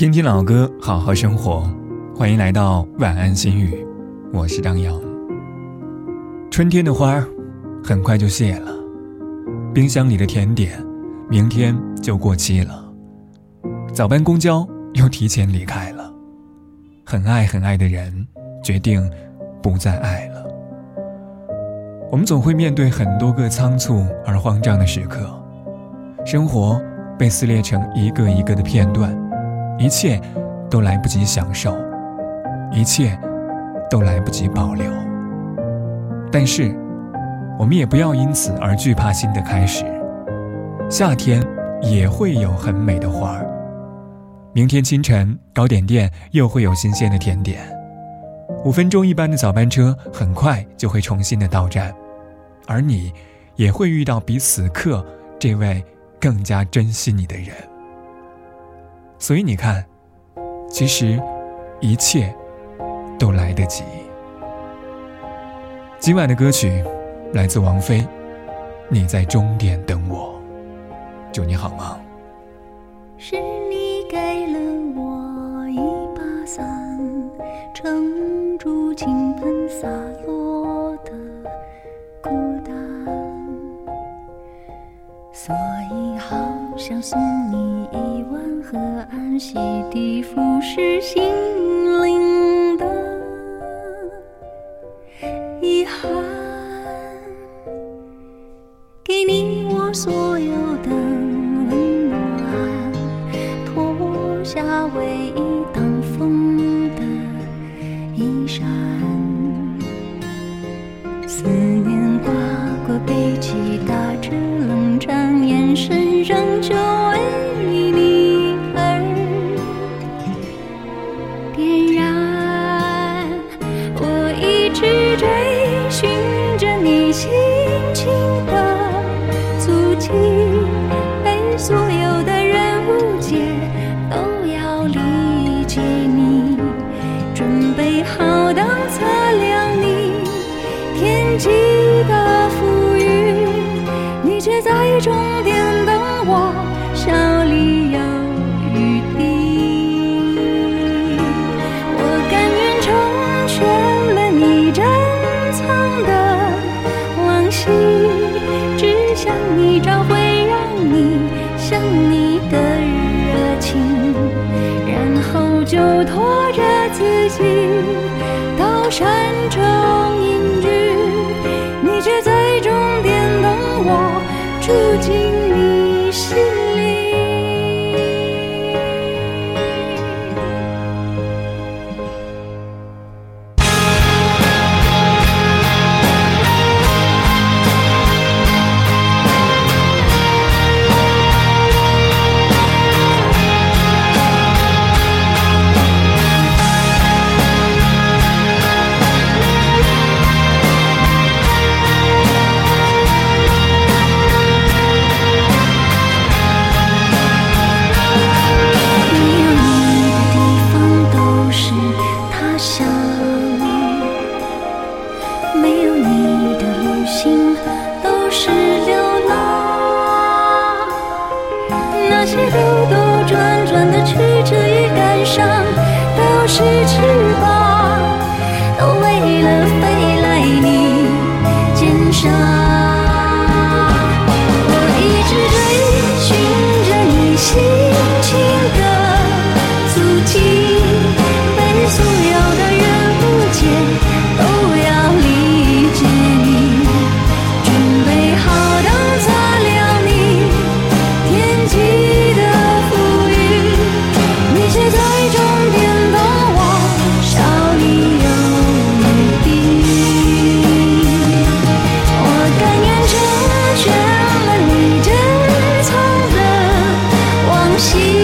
听听老歌，好好生活。欢迎来到晚安心语，我是张扬。春天的花儿很快就谢了，冰箱里的甜点明天就过期了，早班公交又提前离开了，很爱很爱的人决定不再爱了。我们总会面对很多个仓促而慌张的时刻，生活被撕裂成一个一个的片段。一切都来不及享受，一切都来不及保留。但是，我们也不要因此而惧怕新的开始。夏天也会有很美的花儿。明天清晨，糕点店又会有新鲜的甜点。五分钟一班的早班车很快就会重新的到站，而你也会遇到比此刻这位更加珍惜你的人。所以你看，其实一切都来得及。今晚的歌曲来自王菲，《你在终点等我》，祝你好吗？是你给了我一把伞，撑住倾盆洒落的孤单，所以好想送你一。洗涤腐蚀心灵的遗憾，给你我所有的温暖，脱下唯一天际的浮云，你却在终点等我，笑里有雨滴。我甘愿成全了你珍藏的往昔，只想你找回让你。想你的热情，然后就拖着自己到山。住进你心。情都是流心。